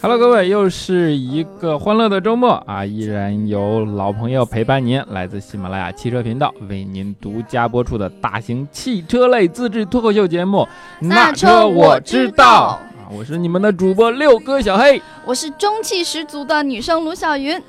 Hello，各位，又是一个欢乐的周末啊！依然有老朋友陪伴您，来自喜马拉雅汽车频道为您独家播出的大型汽车类自制脱口秀节目《那车我知道》啊！我是你们的主播六哥小黑，我是中气十足的女生卢小云。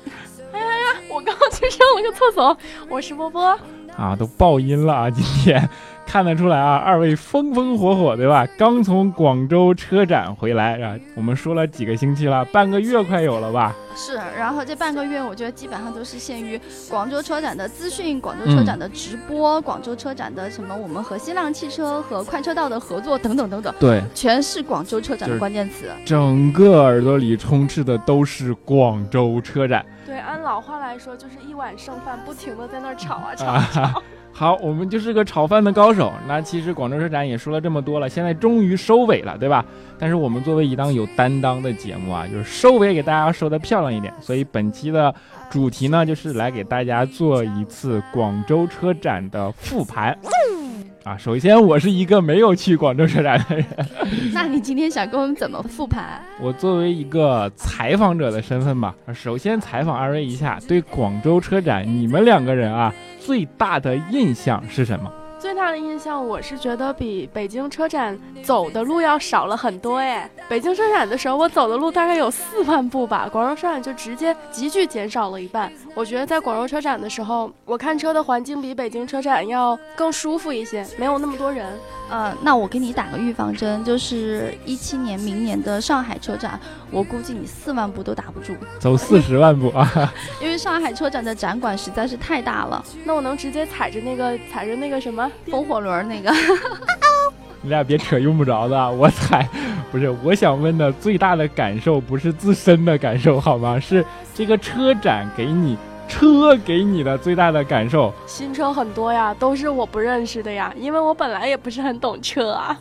哎呀呀，我刚刚去上了个厕所。我是波波啊，都爆音了啊！今天。看得出来啊，二位风风火火，对吧？刚从广州车展回来啊，我们说了几个星期了，半个月快有了吧？是，然后这半个月，我觉得基本上都是限于广州车展的资讯、广州车展的直播、广州车展的什么我们和新浪汽车和快车道的合作等等等等。对，全是广州车展的关键词。整个耳朵里充斥的都是广州车展。对，按老话来说，就是一碗剩饭，不停的在那儿炒啊 炒啊炒。好，我们就是个炒饭的高手。那其实广州车展也说了这么多了，现在终于收尾了，对吧？但是我们作为一档有担当的节目啊，就是收尾给大家收的漂亮一点。所以本期的主题呢，就是来给大家做一次广州车展的复盘。啊，首先我是一个没有去广州车展的人。那你今天想跟我们怎么复盘？我作为一个采访者的身份吧，首先采访二位一下，对广州车展，你们两个人啊。最大的印象是什么？最大的印象，我是觉得比北京车展走的路要少了很多哎。北京车展的时候，我走的路大概有四万步吧，广州车展就直接急剧减少了一半。我觉得在广州车展的时候，我看车的环境比北京车展要更舒服一些，没有那么多人。呃，那我给你打个预防针，就是一七年明年的上海车展，我估计你四万步都打不住，走四十万步啊！因为上海车展的展馆实在是太大了。那我能直接踩着那个踩着那个什么风火轮那个？你俩别扯用不着的，我踩不是。我想问的最大的感受不是自身的感受好吗？是这个车展给你。车给你的最大的感受，新车很多呀，都是我不认识的呀，因为我本来也不是很懂车啊。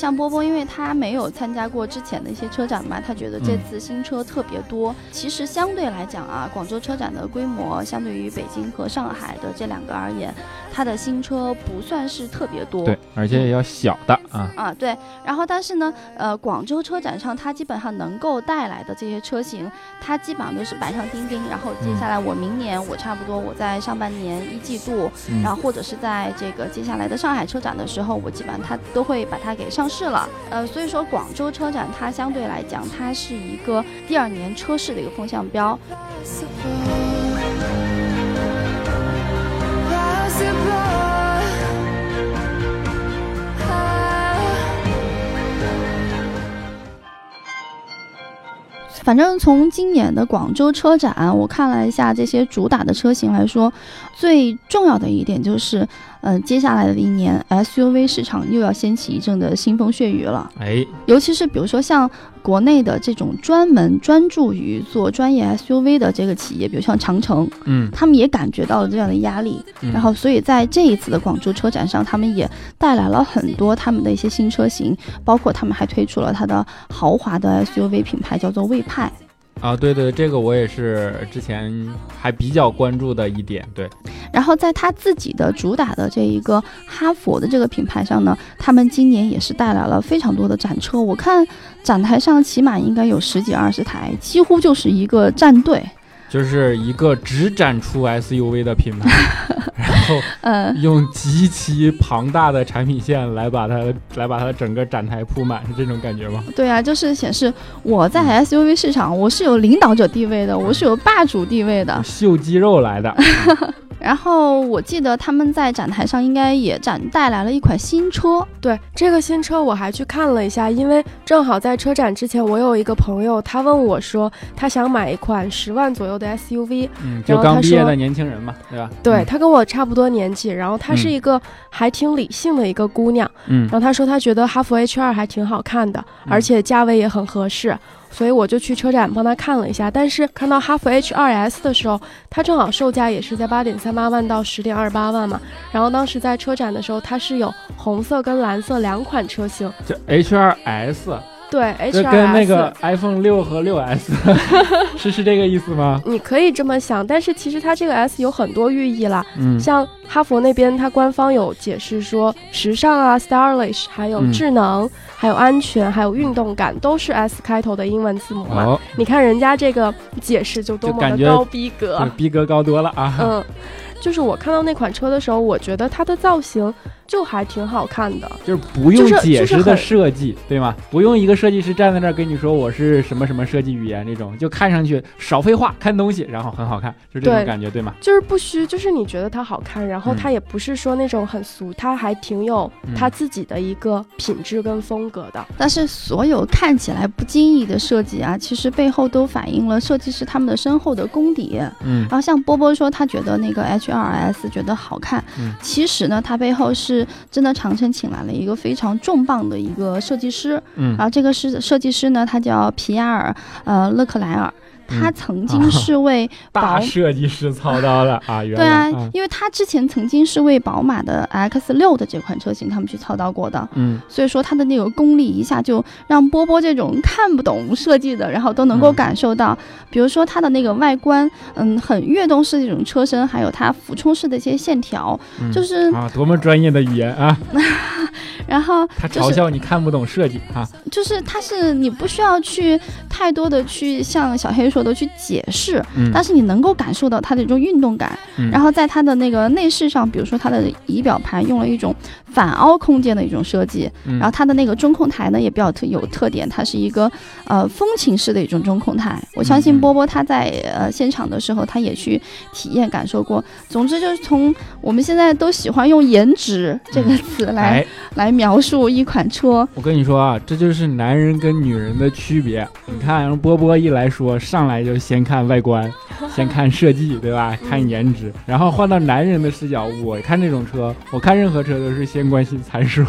像波波，因为他没有参加过之前的一些车展嘛，他觉得这次新车特别多。其实相对来讲啊，广州车展的规模相对于北京和上海的这两个而言。它的新车不算是特别多，对，而且也要小的啊啊对，然后但是呢，呃，广州车展上它基本上能够带来的这些车型，它基本上都是板上钉钉。然后接下来我明年我差不多我在上半年一季度，然后或者是在这个接下来的上海车展的时候，我基本上它都会把它给上市了。呃，所以说广州车展它相对来讲，它是一个第二年车市的一个风向标。反正从今年的广州车展，我看了一下这些主打的车型来说，最重要的一点就是。嗯，接下来的一年，SUV 市场又要掀起一阵的腥风血雨了。哎，尤其是比如说像国内的这种专门专注于做专业 SUV 的这个企业，比如像长城，嗯，他们也感觉到了这样的压力。然后，所以在这一次的广州车展上，他们也带来了很多他们的一些新车型，包括他们还推出了它的豪华的 SUV 品牌，叫做魏派。啊，对对，这个我也是之前还比较关注的一点，对。然后在他自己的主打的这一个哈佛的这个品牌上呢，他们今年也是带来了非常多的展车，我看展台上起码应该有十几二十台，几乎就是一个战队。就是一个只展出 SUV 的品牌，然后嗯，用极其庞大的产品线来把它来把它整个展台铺满，是这种感觉吗？对啊，就是显示我在 SUV 市场我是有领导者地位的，我是有霸主地位的，秀肌肉来的。然后我记得他们在展台上应该也展带来了一款新车，对这个新车我还去看了一下，因为正好在车展之前，我有一个朋友，他问我说他想买一款十万左右的 SUV，嗯，就刚毕业的年轻人嘛，对吧？对他跟我差不多年纪，然后他是一个还挺理性的一个姑娘，嗯，然后他说他觉得哈弗 H 二还挺好看的，而且价位也很合适。所以我就去车展帮他看了一下，但是看到哈弗 H 二 S 的时候，它正好售价也是在八点三八万到十点二八万嘛。然后当时在车展的时候，它是有红色跟蓝色两款车型。就 H 二 S 对这，H 跟那个 iPhone 六和六 S 是是这个意思吗？你可以这么想，但是其实它这个 S 有很多寓意啦。嗯像哈佛那边，它官方有解释说，时尚啊，stylish，还有嗯智能，还有安全，还有运动感，都是 S 开头的英文字母嘛。哦，你看人家这个解释就多么的高逼格。逼格高多了啊！嗯，就是我看到那款车的时候，我觉得它的造型就还挺好看的。就是不用解释的就是很设计，对吗？不用一个设计师站在那儿跟你说我是什么什么设计语言这种，就看上去少废话，看东西，然后很好看，就这种感觉，对吗？就是不虚，就是你觉得它好看，然后嗯它也不是说那种很俗，它还挺有嗯它自己的一个品质跟风格的。但是所有看起来不经意的设计啊，其实背后都反映了设计师他们的深厚的功底。嗯然后像波波说他觉得那个 H2S 觉得好看，嗯其实呢，它背后是真的长城请来了一个非常重磅的一个设计师，嗯然后这个是设计师呢，他叫皮埃尔呃勒克莱尔。他嗯曾经是为 宝、大设计师操刀的啊！原对来啊，因为他之前曾经是为宝马的 X 六的这款车型他们去操刀过的，嗯所以说他的那个功力一下就让波波这种看不懂设计的，然后都能够嗯感受到，比如说它的那个外观，嗯，很跃动式的这种车身，还有它俯冲式的一些线条，嗯就是，啊，多么专业的语言啊！然后他就是嘲笑你看不懂设计啊！就是他是你不需要去太多的去像小黑说的去解释，嗯但是你能够感受到它的一种运动感。嗯然后在它的那个内饰上，比如说它的仪表盘用了一种反凹空间的一种设计，嗯然后它的那个中控台呢也比较特有特点，它是一个呃风情式的一种中控台。我相信波波他在呃现场的时候，他也去体验感受过。总之就是从我们现在都喜欢用颜值这个词来、哎，来描述一款车，我跟你说啊，这就是男人跟女人的区别。你看，波波一来说，上来就先看外观，先看设计，对吧？看颜值，然后换到男人的视角，我看这种车，我看任何车都是先关心参数，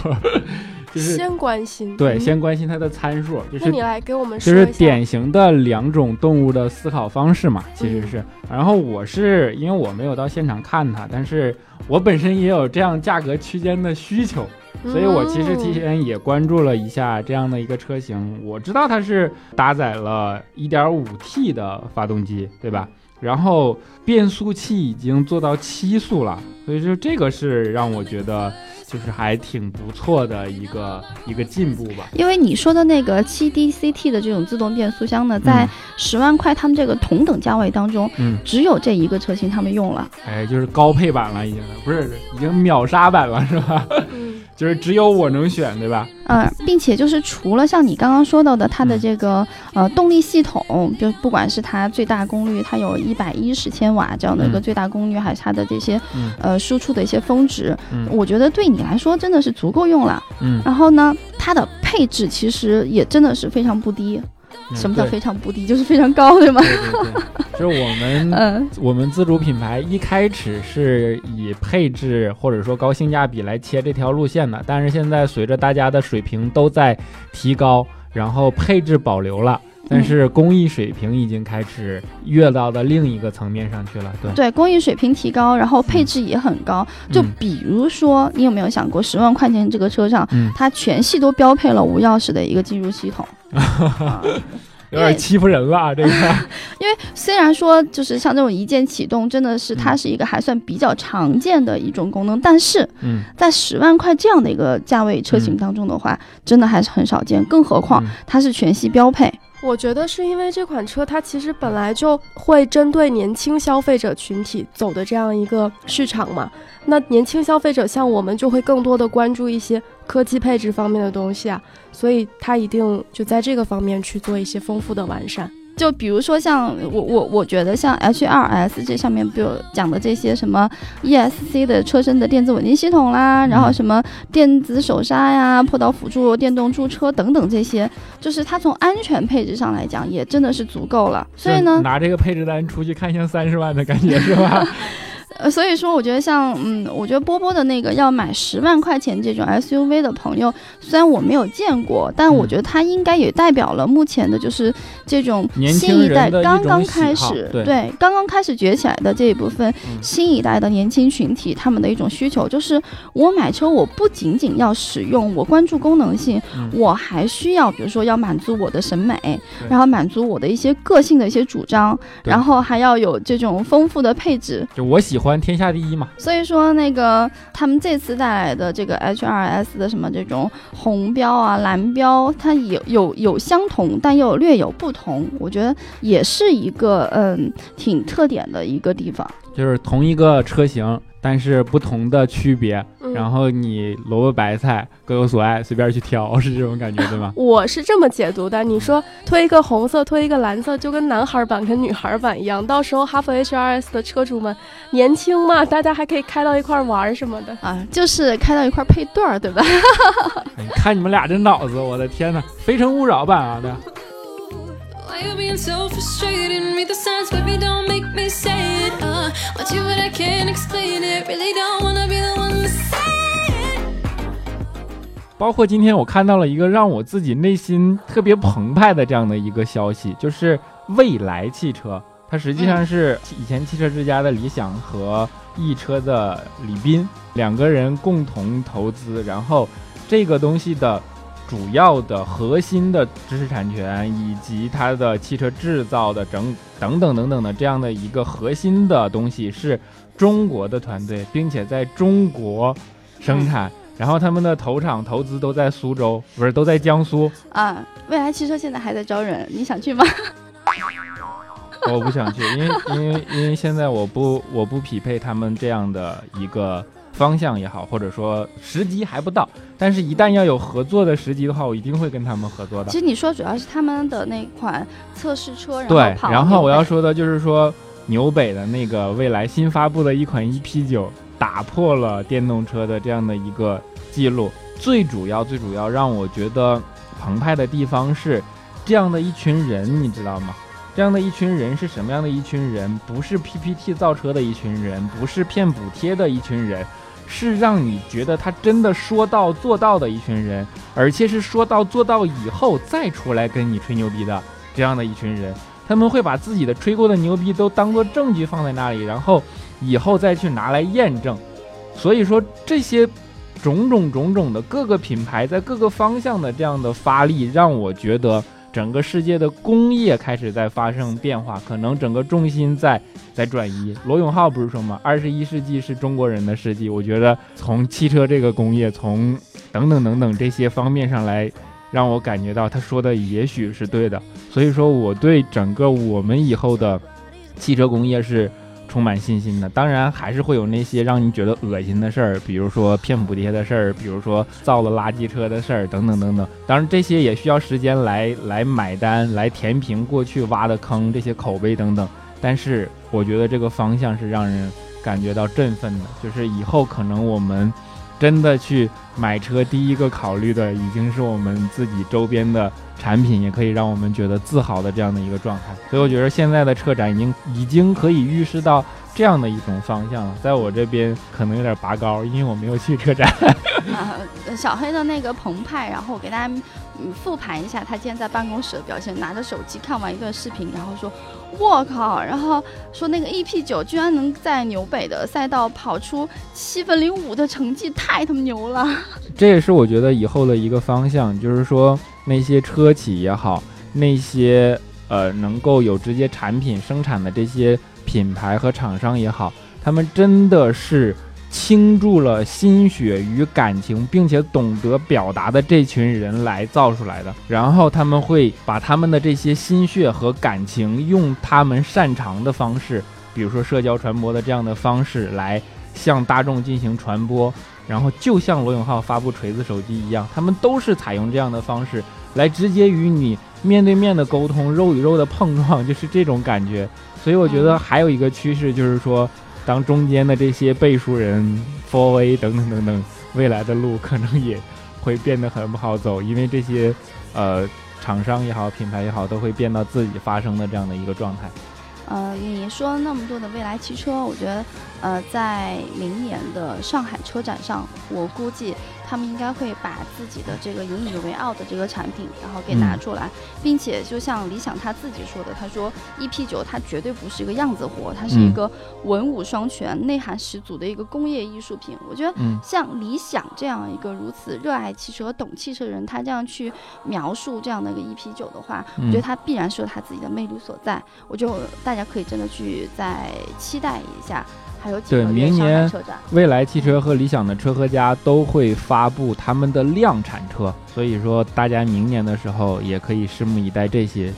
就是先关心，对，嗯先关心它的参数，就是那你来给我们就是。典型的两种动物的思考方式嘛，其实是。然后我是因为我没有到现场看它，但是我本身也有这样价格区间的需求，所以我其实提嗯前也关注了一下这样的一个车型。我知道它是搭载了 1.5T 的发动机，对吧？然后变速器已经做到七速了，所以就这个是让我觉得就是还挺不错的一个一个进步吧。因为你说的那个七 DCT 的这种自动变速箱呢，在嗯十万块他们这个同等价位当中，嗯，只有这一个车型他们用了。哎，就是高配版了，已经不是已经秒杀版了，是吧？嗯就是只有我能选，对吧？呃，并且就是除了像你刚刚说到的它的嗯这个、呃动力系统，就不管是它最大功率，它有一百一十千瓦这样的一个嗯最大功率，还是它的这些嗯呃输出的一些峰值，嗯我觉得对你来说真的是足够用了。嗯，然后呢，它的配置其实也真的是非常不低。什么叫非常不低？就是非常高，对吗？对对对，就是我们 嗯我们自主品牌一开始是以配置或者说高性价比来切这条路线的，但是现在随着大家的水平都在提高，然后配置保留了。但是工艺水平已经开始跃到了另一个层面上去了，对，对，工艺水平提高，然后配置也很高。就嗯。比如说，你有没有想过，十万块钱这个车上，嗯，它全系都标配了无钥匙的一个进入系统。啊。有点欺负人了啊，这个，因为虽然说就是像这种一键启动，真的是嗯。它是一个还算比较常见的一种功能，但是嗯，在十万块这样的一个价位车型当中的话，真的还是很少见。更何况嗯。它是全系标配。我觉得是因为这款车它其实本来就会针对年轻消费者群体走的这样一个市场嘛。那年轻消费者像我们就会更多的关注一些科技配置方面的东西啊，所以它一定就在这个方面去做一些丰富的完善。就比如说像我我我觉得像 H2S 这上面比如讲的这些什么 ESC 的车身的电子稳定系统啦，然后什么电子手刹呀、坡道辅助、电动驻车等等这些，就是它从安全配置上来讲也真的是足够了。所以呢，拿这个配置单出去看一下三十万的感觉是吧？呃，所以说我觉得像嗯，我觉得波波的那个要买十万块钱这种 SUV 的朋友，虽然我没有见过，但我觉得他应该也代表了目前的就是这种新一代刚刚开始对。刚刚开始崛起来的这一部分新一代的年轻群体他们的一种需求，就是我买车我不仅仅要使用，我关注功能性，我还需要比如说要满足我的审美，然后满足我的一些个性的一些主张，然后还要有这种丰富的配置，就我喜欢天下第一嘛。所以说那个他们这次带来的这个 HRS 的什么这种红标啊蓝标，它有有有相同，但又略有不同，我觉得也是一个嗯挺特点的一个地方。就是同一个车型，但是不同的区别，然后你萝卜白菜各有所爱，随便去挑，是这种感觉对吗？我是这么解读的。你说推一个红色，推一个蓝色，就跟男孩版跟女孩版一样。到时候哈弗 H2S 的车主们年轻嘛，大家还可以开到一块玩什么的啊，就是开到一块配对儿，对吧？你看你们俩这脑子，我的天哪，非诚勿扰版啊的。You being so frustrated me. The signs baby don't make me say it ah watch you and i can't explain it. Really don't wanna be the one to say it. 包括今天我看到了一个让我自己内心特别澎湃的这样的一个消息就是未来汽车它实际上是以前汽车之家的理想和易车的李斌两个人共同投资然后这个东西的主要的核心的知识产权以及它的汽车制造的整等等等等的这样的一个核心的东西是中国的团队，并且在中国生产，然后他们的投厂投资都在苏州，不是都在江苏啊。未来汽车现在还在招人，你想去吗？我不想去，因为因为因为现在我不我不匹配他们这样的一个。方向也好，或者说时机还不到，但是一旦要有合作的时机的话，我一定会跟他们合作的。其实你说主要是他们的那款测试车，对，然后我要说的就是说纽北的那个未来新发布的一款 EP 九，打破了电动车的这样的一个记录。最主要最主要让我觉得澎湃的地方是，这样的一群人，你知道吗？这样的一群人是什么样的一群人？不是 PPT 造车的一群人，不是骗补贴的一群人。是让你觉得他真的说到做到的一群人，而且是说到做到以后再出来跟你吹牛逼的这样的一群人，他们会把自己的吹过的牛逼都当做证据放在那里，然后以后再去拿来验证。所以说这些种种种种的各个品牌在各个方向的这样的发力，让我觉得。整个世界的工业开始在发生变化，可能整个重心在在转移。罗永浩不是说吗？二十一世纪是中国人的世纪。我觉得从汽车这个工业，从等等等等这些方面上来，让我感觉到他说的也许是对的。所以说，我对整个我们以后的汽车工业是。充满信心的，当然还是会有那些让你觉得恶心的事儿，比如说骗补贴的事儿，比如说造了垃圾车的事儿，等等等等。当然这些也需要时间来来买单，来填平过去挖的坑，这些口碑等等。但是我觉得这个方向是让人感觉到振奋的，就是以后可能我们真的去买车，第一个考虑的已经是我们自己周边的。产品也可以让我们觉得自豪的这样的一个状态，所以我觉得现在的车展已经已经可以预示到这样的一种方向了。在我这边可能有点拔高，因为我没有去车展。啊，小黑的那个澎湃，然后我给大家复盘一下他今天在办公室的表现，拿着手机看完一段视频，然后说。我靠！然后说那个 EP 九居然能在纽北的赛道跑出七分零五的成绩，太他妈牛了！这也是我觉得以后的一个方向，就是说那些车企也好，那些呃能够有直接产品生产的这些品牌和厂商也好，他们真的是。倾注了心血与感情，并且懂得表达的这群人来造出来的，然后他们会把他们的这些心血和感情，用他们擅长的方式，比如说社交传播的这样的方式来向大众进行传播，然后就像罗永浩发布锤子手机一样，他们都是采用这样的方式来直接与你面对面的沟通，肉与肉的碰撞，就是这种感觉。所以我觉得还有一个趋势就是说。当中间的这些背书人、Four A 等等等等，未来的路可能也会变得很不好走，因为这些呃厂商也好、品牌也好，都会变到自己发声的这样的一个状态。呃，你说那么多的未来汽车，我觉得，呃，在明年的上海车展上，我估计。他们应该会把自己的这个引以为傲的这个产品，然后给拿出来，并且就像理想他自己说的，他说 EP 九它绝对不是一个样子货，它是一个文武双全、内涵十足的一个工业艺术品。我觉得像理想这样一个如此热爱汽车、懂汽车的人，他这样去描述这样的一个 EP 九的话，我觉得他必然是有他自己的魅力所在。我就大家可以真的去再期待一下。对，明年未来汽车和理想的车和家都会发布他们的量产车，所以说大家明年的时候也可以拭目以待这些。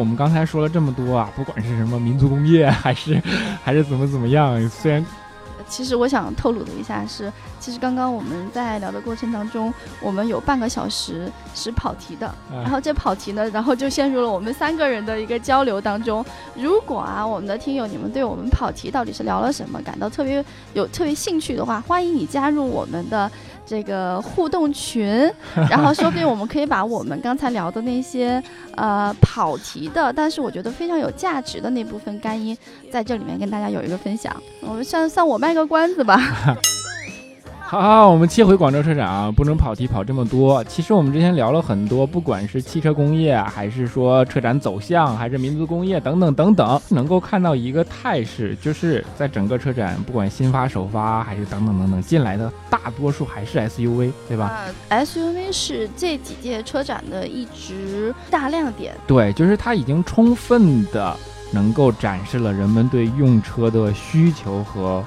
我们刚才说了这么多啊，不管是什么民族工业，还是还是怎么怎么样，虽然，其实我想透露的一下是，其实刚刚我们在聊的过程当中，我们有半个小时是跑题的，然后这跑题呢，然后就陷入了我们三个人的一个交流当中。如果啊，我们的听友你们对我们跑题到底是聊了什么感到特别有特别兴趣的话，欢迎你加入我们的。这个互动群，然后说不定我们可以把我们刚才聊的那些呃跑题的，但是我觉得非常有价值的那部分干音，在这里面跟大家有一个分享。我们算算我卖个关子吧。好好，我们切回广州车展啊，不能跑题跑这么多。其实我们之前聊了很多，不管是汽车工业，还是说车展走向，还是民族工业等等等等，能够看到一个态势，就是在整个车展，不管新发、首发，还是等等等等，进来的大多数还是 SUV，对吧？SUV 是这几届车展的一直大亮点。对，就是它已经充分的能够展示了人们对用车的需求和。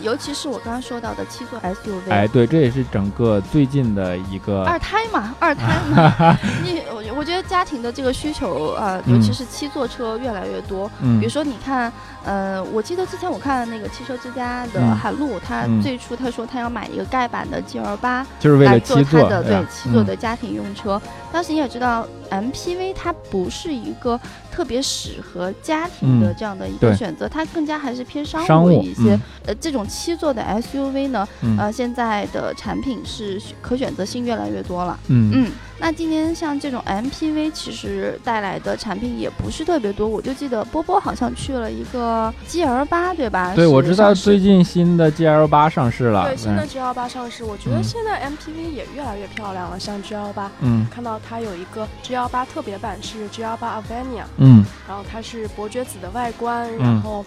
嗯，尤其是我刚刚说到的七座 SUV，哎，对，这也是整个最近的一个二胎嘛，二胎嘛，你我我觉得家庭的这个需求啊，尤其是七座车越来越多。嗯，比如说你看，呃，我记得之前我看那个汽车之家的海陆，他最初他说他要买一个盖板的 G L 八，就是为了七座的对七座的家庭用车。当时你也知道，MPV 它不是一个特别适合家庭的这样的一个选择，它更加还是偏商务一些。呃，这种七座的 SUV 呢，呃，现在的产品是可选择性越来越多了。嗯嗯。那今年像这种 MPV，其实带来的产品也不是特别多。我就记得波波好像去了一个 GL 八，对吧？对，我知道最近新的 GL 八上市了。对，新的 GL 八上市，我觉得现在 MPV 也越来越漂亮了。像 GL 八，嗯，看到它有一个 GL 八特别版是 GL 八 Avania，嗯，然后它是伯爵子的外观，然后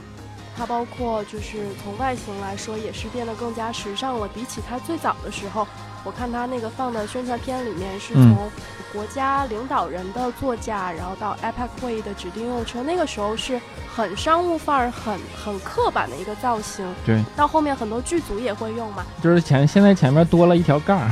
它包括就是从外形来说也是变得更加时尚了，比起它最早的时候。我看他那个放的宣传片里面是从国家领导人的座驾，然后到 APEC 会议的指定用车，那个时候是很商务范儿、很很刻板的一个造型。对，到后面很多剧组也会用嘛。就是前现在前面多了一条杠，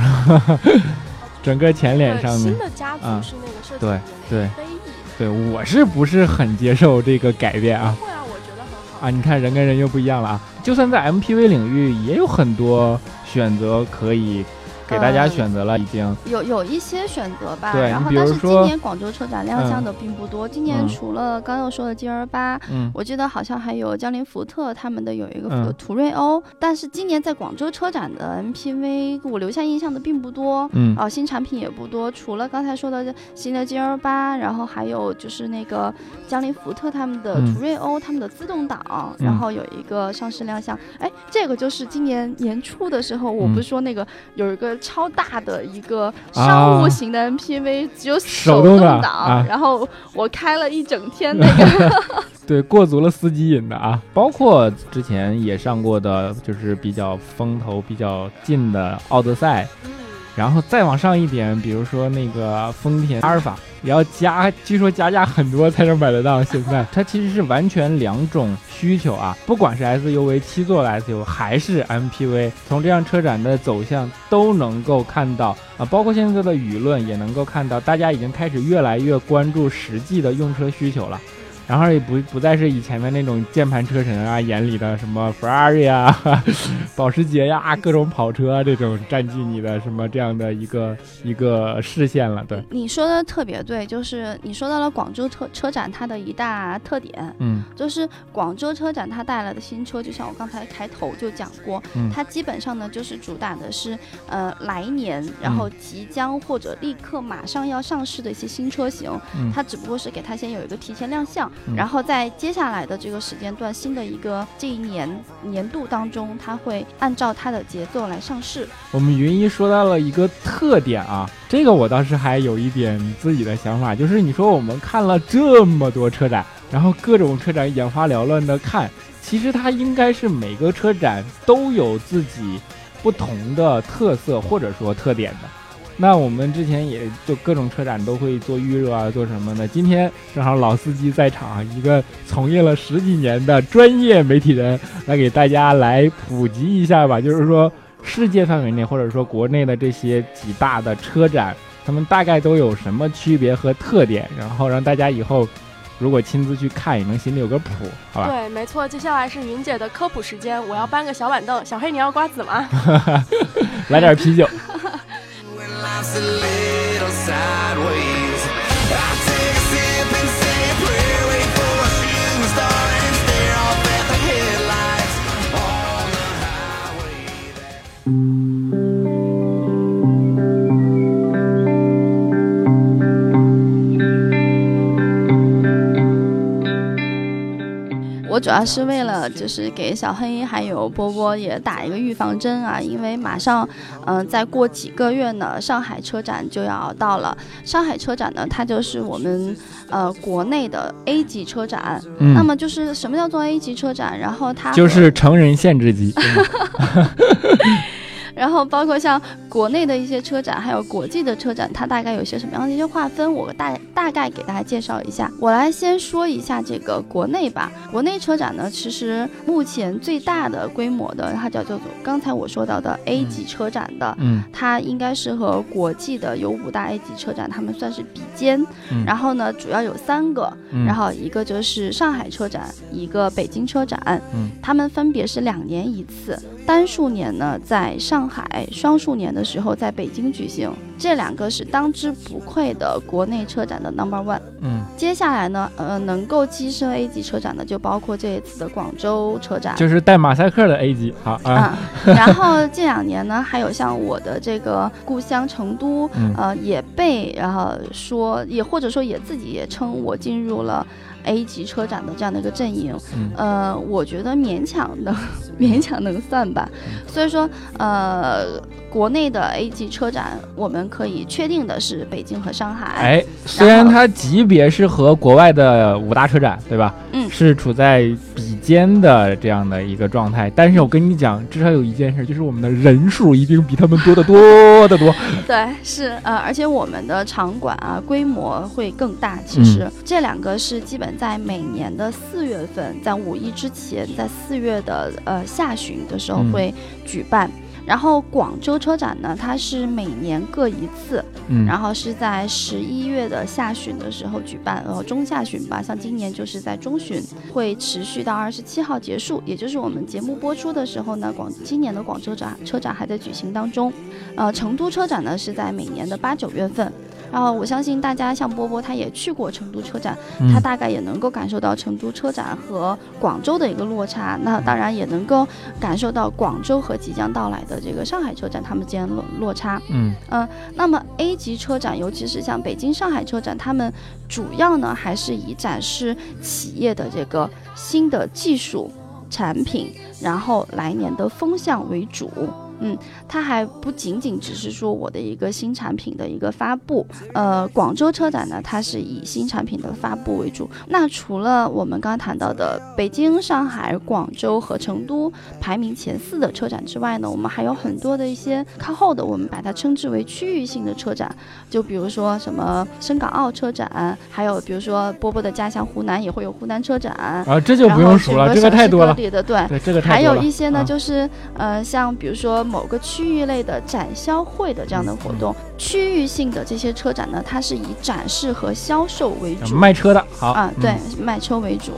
整个前脸上面。新的家族是那个设计对对飞翼。对，我是不是很接受这个改变啊？会啊，我觉得很好。啊，你看人跟人又不一样了啊！就算在 MPV 领域，也有很多选择可以。给大家选择了，已经有有一些选择吧。对，然后但是今年广州车展亮相的并不多。今年除了刚刚说的 G L 八，嗯，我记得好像还有江铃福特他们的有一个途锐欧。但是今年在广州车展的 M P V，我留下印象的并不多。嗯，啊，新产品也不多。除了刚才说的新的 G L 八，然后还有就是那个江铃福特他们的途锐欧，他们的自动挡，然后有一个上市亮相。哎，这个就是今年年初的时候，我不是说那个有一个。超大的一个商务型的 MPV，只有手动挡，然后我开了一整天 那个，对，过足了司机瘾的啊。包括之前也上过的，就是比较风头比较近的奥德赛，然后再往上一点，比如说那个丰田阿尔法，也要加，据说加价很多才能买得到。现在 它其实是完全两种需求啊，不管是 SUV 七座的 SUV 还是 MPV，从这样车展的走向都能够看到啊，包括现在的舆论也能够看到，大家已经开始越来越关注实际的用车需求了。然后也不不再是以前的那种键盘车神啊眼里的什么 Ferrari 啊、保时捷呀、各种跑车这种占据你的什么这样的一个一个视线了。对，你说的特别对，就是你说到了广州车车展它的一大特点，嗯，就是广州车展它带来的新车，就像我刚才开头就讲过，它基本上呢就是主打的是呃来年然后即将或者立刻马上要上市的一些新车型，它只不过是给它先有一个提前亮相。然后在接下来的这个时间段，新的一个这一年年度当中，它会按照它的节奏来上市。我们云一说到了一个特点啊，这个我倒是还有一点自己的想法，就是你说我们看了这么多车展，然后各种车展眼花缭乱的看，其实它应该是每个车展都有自己不同的特色或者说特点的。那我们之前也就各种车展都会做预热啊，做什么的？今天正好老司机在场，一个从业了十几年的专业媒体人来给大家来普及一下吧。就是说，世界范围内或者说国内的这些几大的车展，他们大概都有什么区别和特点？然后让大家以后如果亲自去看，也能心里有个谱，好吧？对，没错。接下来是云姐的科普时间，我要搬个小板凳。小黑，你要瓜子吗？来点啤酒。Life's a little sideways. I take a sip and say a prayer, wait for a shooting star and stare off at the headlights on the highway. 我主要是为了就是给小黑还有波波也打一个预防针啊，因为马上，嗯，再过几个月呢，上海车展就要到了。上海车展呢，它就是我们呃国内的 A 级车展。那么就是什么叫做 A 级车展？然后它就是成人限制级。然后包括像国内的一些车展，还有国际的车展，它大概有些什么样的一些划分？我大大概给大家介绍一下。我来先说一下这个国内吧。国内车展呢，其实目前最大的规模的，它叫叫做刚才我说到的 A 级车展的，嗯，它应该是和国际的有五大 A 级车展，他们算是比肩。然后呢，主要有三个，然后一个就是上海车展，一个北京车展，嗯，他们分别是两年一次。单数年呢，在上海；双数年的时候，在北京举行。这两个是当之无愧的国内车展的 number one。嗯，接下来呢，呃，能够跻身 A 级车展的，就包括这一次的广州车展，就是带马赛克的 A 级。好啊。然后这两年呢，还有像我的这个故乡成都，呃，也被然后说，也或者说也自己也称我进入了。A 级车展的这样的一个阵营，呃，我觉得勉强能 勉强能算吧。所以说，呃，国内的 A 级车展，我们可以确定的是北京和上海。哎，虽然它级别是和国外的五大车展，对吧？嗯，是处在比肩的这样的一个状态。但是我跟你讲，至少有一件事，就是我们的人数一定比他们多得 多得多。对，是呃，而且我们的场馆啊，规模会更大。其实这两个是基本。在每年的四月份，在五一之前，在四月的呃下旬的时候会举办。然后广州车展呢，它是每年各一次，嗯，然后是在十一月的下旬的时候举办，呃中下旬吧，像今年就是在中旬，会持续到二十七号结束，也就是我们节目播出的时候呢，广今年的广州展车展还在举行当中。呃，成都车展呢是在每年的八九月份。然后我相信大家像波波，他也去过成都车展，他大概也能够感受到成都车展和广州的一个落差。那当然也能够感受到广州和即将到来的这个上海车展他们之间落落差。嗯嗯，那么 A 级车展，尤其是像北京、上海车展，他们主要呢还是以展示企业的这个新的技术产品，然后来年的风向为主。嗯，它还不仅仅只是说我的一个新产品的一个发布。呃，广州车展呢，它是以新产品的发布为主。那除了我们刚刚谈到的北京、上海、广州和成都排名前四的车展之外呢，我们还有很多的一些靠后的，我们把它称之为区域性的车展。就比如说什么深港澳车展，还有比如说波波的家乡湖南也会有湖南车展。啊，这就不用数了，这个太多了。对，对，这个还有一些呢，就是呃，像比如说某个区域类的展销会的这样的活动，区域性的这些车展呢，它是以展示和销售为主，卖车的好。啊，对，卖车为主。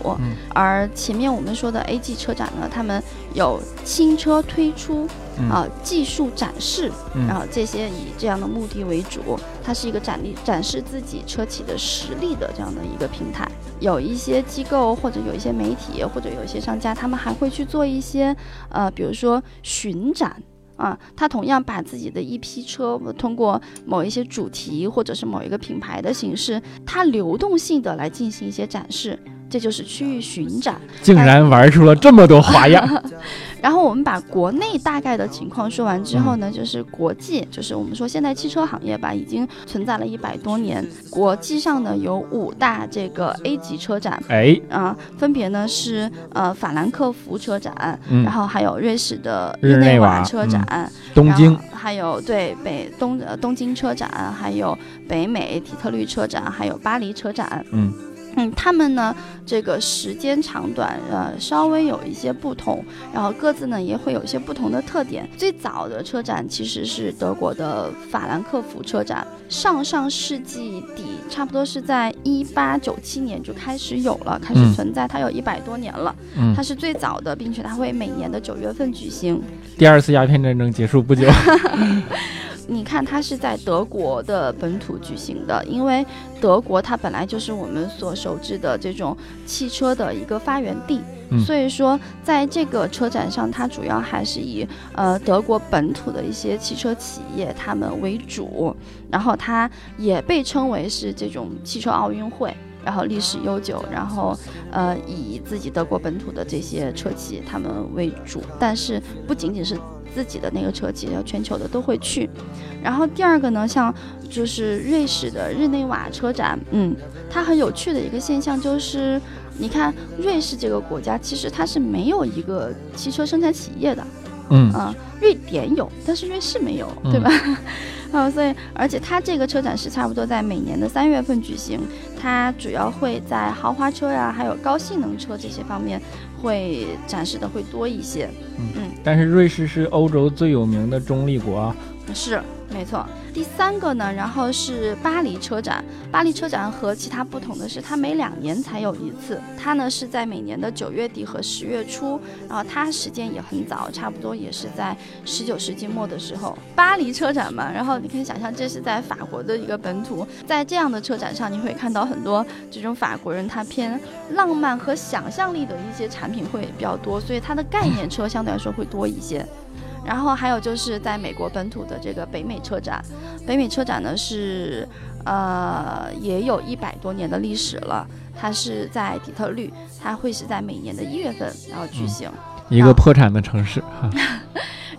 而前面我们说的 A G 车展呢，他们有新车推出。啊，技术展示，然后这些以这样的目的为主，它是一个展力展示自己车企的实力的这样的一个平台。有一些机构或者有一些媒体或者有一些商家，他们还会去做一些，呃，比如说巡展啊，他同样把自己的一批车通过某一些主题或者是某一个品牌的形式，它流动性的来进行一些展示。这就是区域巡展，竟然玩出了这么多花样。然后我们把国内大概的情况说完之后呢，就是国际，就是我们说现在汽车行业吧，已经存在了一百多年。国际上呢有五大这个 A 级车展，哎啊，分别呢是呃法兰克福车展，然后还有瑞士的日内瓦车展，东京，还有对北东呃东京车展，还有北美底特律车展，还有巴黎车展，嗯。嗯，他们呢，这个时间长短，呃，稍微有一些不同，然后各自呢也会有一些不同的特点。最早的车展其实是德国的法兰克福车展，上上世纪底，差不多是在一八九七年就开始有了，开始存在，它有一百多年了。嗯，它是最早的，并且它会每年的九月份举行。第二次鸦片战争结束不久。你看，它是在德国的本土举行的，因为德国它本来就是我们所熟知的这种汽车的一个发源地，所以说在这个车展上，它主要还是以呃德国本土的一些汽车企业他们为主，然后它也被称为是这种汽车奥运会，然后历史悠久，然后呃以自己德国本土的这些车企他们为主，但是不仅仅是。自己的那个车企，全球的都会去。然后第二个呢，像就是瑞士的日内瓦车展，嗯，它很有趣的一个现象就是，你看瑞士这个国家，其实它是没有一个汽车生产企业的，嗯啊，瑞典有，但是瑞士没有，对吧？啊，所以而且它这个车展是差不多在每年的三月份举行，它主要会在豪华车呀，还有高性能车这些方面。会展示的会多一些，嗯嗯，但是瑞士是欧洲最有名的中立国，是没错。第三个呢，然后是巴黎车展。巴黎车展和其他不同的是，它每两年才有一次。它呢是在每年的九月底和十月初，然后它时间也很早，差不多也是在十九世纪末的时候。巴黎车展嘛，然后你可以想象，这是在法国的一个本土，在这样的车展上，你会看到很多这种法国人他偏浪漫和想象力的一些产品会比较多，所以它的概念车相对来说会多一些。然后还有就是在美国本土的这个北美车展，北美车展呢是，呃，也有一百多年的历史了。它是在底特律，它会是在每年的一月份然后举行。一个破产的城市哈。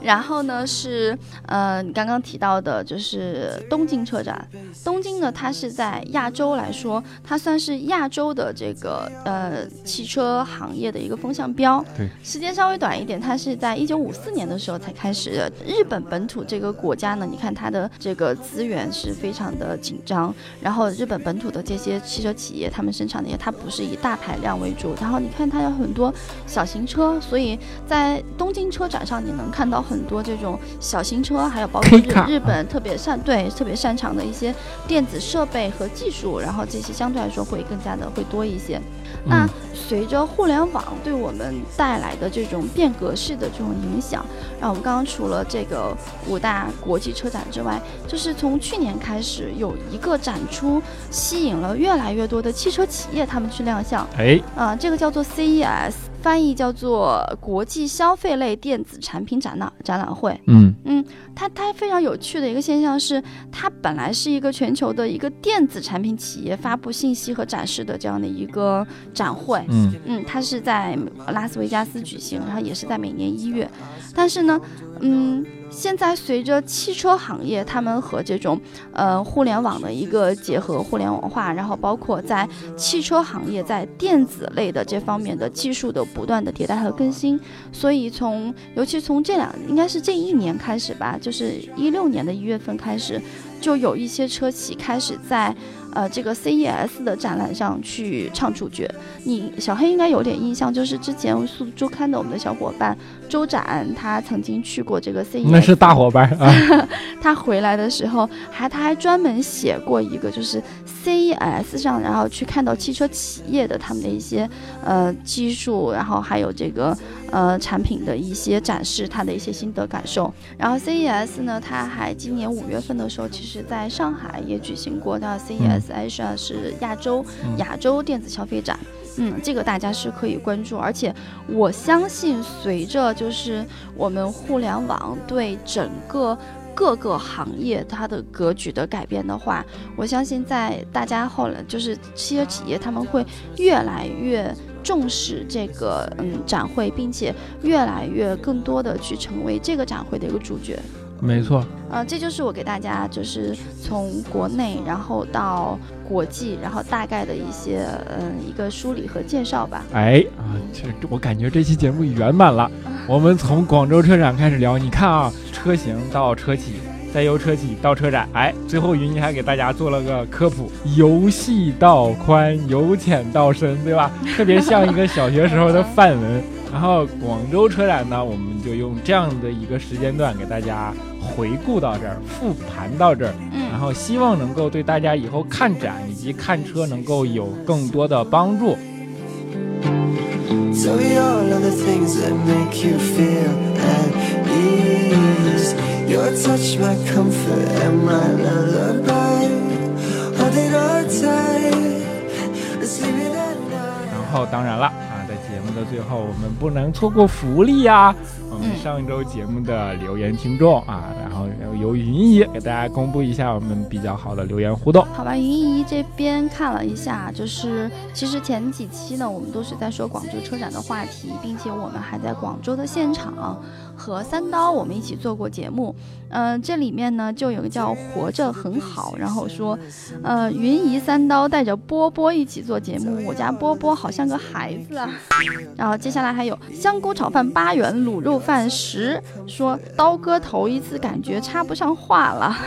然后呢是呃你刚刚提到的就是东京车展，东京呢它是在亚洲来说，它算是亚洲的这个呃汽车行业的一个风向标。对，时间稍微短一点，它是在一九五四年的时候才开始。日本本土这个国家呢，你看它的这个资源是非常的紧张，然后日本本土的这些汽车企业，他们生产的也它不是以大排量为主，然后你看它有很多小型车，所以在东京车展上你能看到很。很多这种小型车，还有包括日日本特别擅对特别擅长的一些电子设备和技术，然后这些相对来说会更加的会多一些。那随着互联网对我们带来的这种变革式的这种影响，让我们刚刚除了这个五大国际车展之外，就是从去年开始有一个展出吸引了越来越多的汽车企业他们去亮相。哎，啊，这个叫做 CES。翻译叫做国际消费类电子产品展览展览会。嗯嗯，它它非常有趣的一个现象是，它本来是一个全球的一个电子产品企业发布信息和展示的这样的一个展会。嗯嗯，它是在拉斯维加斯举行，然后也是在每年一月。但是呢，嗯。现在随着汽车行业他们和这种呃互联网的一个结合，互联网化，然后包括在汽车行业在电子类的这方面的技术的不断的迭代和更新，所以从尤其从这两应该是这一年开始吧，就是一六年的一月份开始，就有一些车企开始在。呃，这个 CES 的展览上去唱主角，你小黑应该有点印象，就是之前速周刊的我们的小伙伴周展，他曾经去过这个 CES，那是大伙伴啊。他回来的时候，还他还专门写过一个，就是 CES 上，然后去看到汽车企业的他们的一些呃技术，然后还有这个。呃，产品的一些展示，他的一些心得感受。然后 CES 呢，他还今年五月份的时候，其实在上海也举行过的 CES Asia 是亚洲亚洲电子消费展。嗯，这个大家是可以关注。而且我相信，随着就是我们互联网对整个各个行业它的格局的改变的话，我相信在大家后来就是汽车企业他们会越来越。重视这个嗯展会，并且越来越更多的去成为这个展会的一个主角。没错，呃，这就是我给大家就是从国内然后到国际，然后大概的一些嗯一个梳理和介绍吧。哎啊，这我感觉这期节目圆满了。我们从广州车展开始聊，你看啊，车型到车企。再由车企到车展，哎，最后云姨还给大家做了个科普，由细到宽，由浅到深，对吧？特别像一个小学时候的范文。然后广州车展呢，我们就用这样的一个时间段给大家回顾到这儿，复盘到这儿，然后希望能够对大家以后看展以及看车能够有更多的帮助。Your touch, my comfort, and my lullaby. Holding on tight, sleeping at night. 然后，当然了啊，在节目的最后，我们不能错过福利呀。我们上周节目的留言听众啊，然后由云姨给大家公布一下我们比较好的留言互动。好吧，云姨这边看了一下，就是其实前几期呢，我们都是在说广州车展的话题，并且我们还在广州的现场和三刀我们一起做过节目。嗯，这里面呢就有个叫活着很好，然后说，呃，云姨三刀带着波波一起做节目，我家波波好像个孩子啊。然后接下来还有香菇炒饭八元，卤肉饭十，说刀哥头一次感觉插不上话了。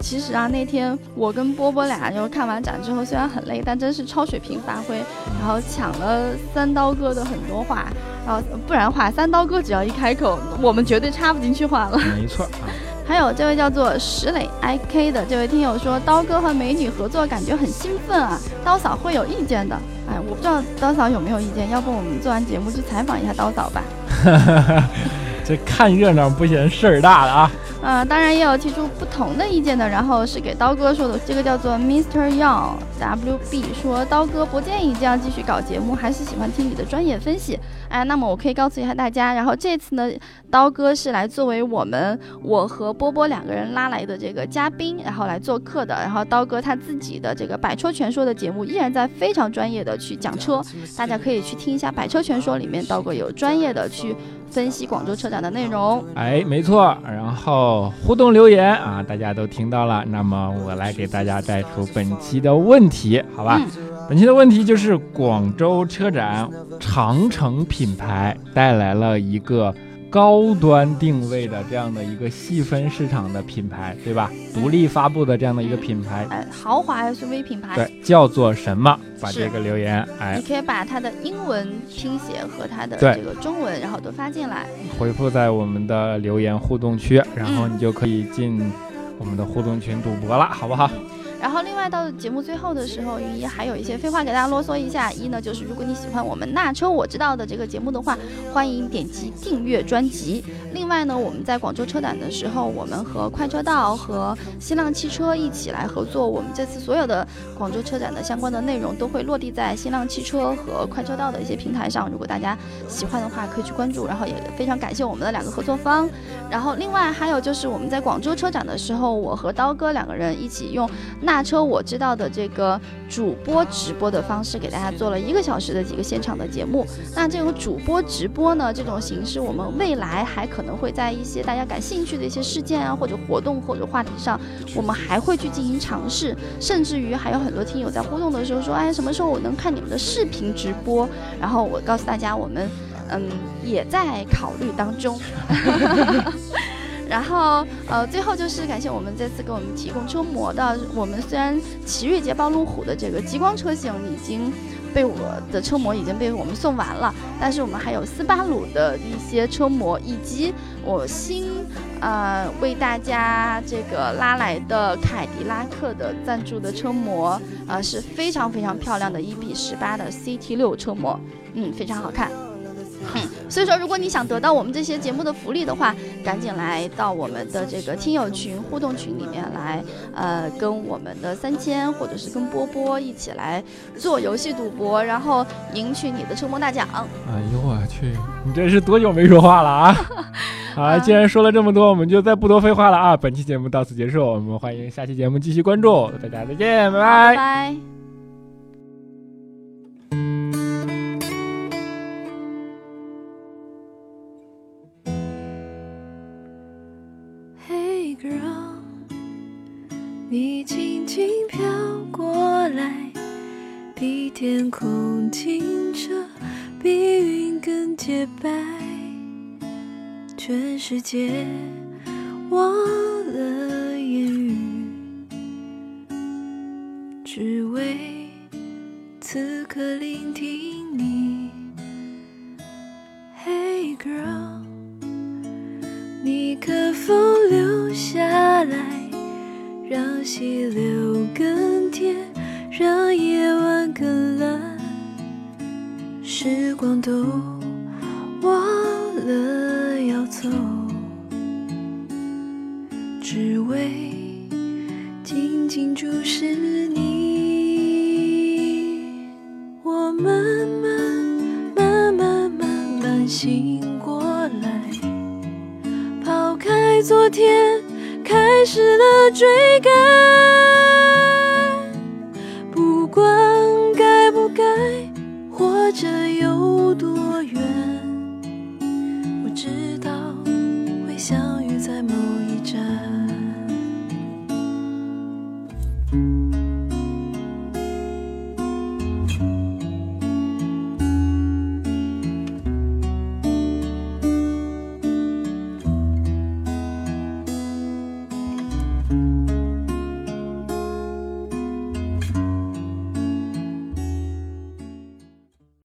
其实啊，那天我跟波波俩就看完展之后，虽然很累，但真是超水平发挥，然后抢了三刀哥的很多话，然后不然的话，三刀哥只要一开口，我们绝对插不进去话了。没错啊。还有这位叫做石磊 I K 的这位听友说，刀哥和美女合作感觉很兴奋啊，刀嫂会有意见的。哎，我不知道刀嫂有没有意见，要不我们做完节目去采访一下刀嫂吧。这看热闹不嫌事儿大的啊。呃，当然也有提出不同的意见的，然后是给刀哥说的，这个叫做 Mr. Young WB 说，刀哥不建议这样继续搞节目，还是喜欢听你的专业分析。哎，那么我可以告诉一下大家，然后这次呢，刀哥是来作为我们我和波波两个人拉来的这个嘉宾，然后来做客的。然后刀哥他自己的这个百车全说的节目依然在非常专业的去讲车，大家可以去听一下百车全说里面刀哥有专业的去。分析广州车展的内容，哎，没错。然后互动留言啊，大家都听到了。那么我来给大家带出本期的问题，好吧？本期的问题就是广州车展长城品牌带来了一个。高端定位的这样的一个细分市场的品牌，对吧？独立发布的这样的一个品牌，哎，豪华 SUV 品牌，对，叫做什么？把这个留言，哎，你可以把它的英文拼写和它的这个中文，然后都发进来，回复在我们的留言互动区，然后你就可以进我们的互动群赌博了，好不好？然后另外到节目最后的时候，云一还有一些废话给大家啰嗦一下。一呢，就是如果你喜欢我们那车我知道的这个节目的话，欢迎点击订阅专辑。另外呢，我们在广州车展的时候，我们和快车道和新浪汽车一起来合作，我们这次所有的广州车展的相关的内容都会落地在新浪汽车和快车道的一些平台上。如果大家喜欢的话，可以去关注。然后也非常感谢我们的两个合作方。然后另外还有就是我们在广州车展的时候，我和刀哥两个人一起用。那车我知道的这个主播直播的方式，给大家做了一个小时的几个现场的节目。那这种主播直播呢，这种形式，我们未来还可能会在一些大家感兴趣的一些事件啊，或者活动或者话题上，我们还会去进行尝试。甚至于还有很多听友在互动的时候说，哎，什么时候我能看你们的视频直播？然后我告诉大家，我们嗯也在考虑当中。然后，呃，最后就是感谢我们这次给我们提供车模的。我们虽然奇瑞捷豹路虎的这个极光车型已经被我的车模已经被我们送完了，但是我们还有斯巴鲁的一些车模，以及我新呃为大家这个拉来的凯迪拉克的赞助的车模，呃是非常非常漂亮的一比十八的 CT 六车模，嗯，非常好看。嗯，所以说，如果你想得到我们这些节目的福利的话，赶紧来到我们的这个听友群互动群里面来，呃，跟我们的三千或者是跟波波一起来做游戏赌博，然后赢取你的车模大奖。哎呦我去，你这是多久没说话了啊？好，既然说了这么多，我们就再不多废话了啊！本期节目到此结束，我们欢迎下期节目继续关注，大家再见，拜拜天空清澈，比云更洁白。全世界忘了言语，只为此刻聆听你。Hey girl，你可否留下来？让溪流更甜，让夜晚更，时光都忘了要走，只为静静注视